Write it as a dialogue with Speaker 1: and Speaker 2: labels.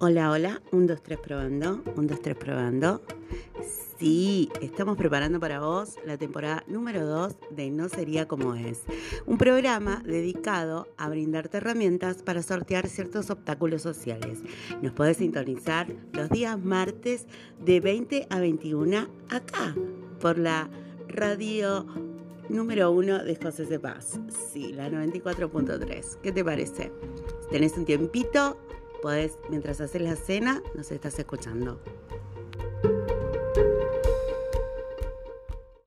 Speaker 1: Hola, hola, 1, 2, 3 probando, 1, 2, 3 probando. Sí, estamos preparando para vos la temporada número 2 de No Sería Como Es, un programa dedicado a brindarte herramientas para sortear ciertos obstáculos sociales. Nos podés sintonizar los días martes de 20 a 21 acá, por la radio número 1 de José C. Paz. Sí, la 94.3. ¿Qué te parece? Tenés un tiempito, podés, mientras haces la cena, nos estás escuchando.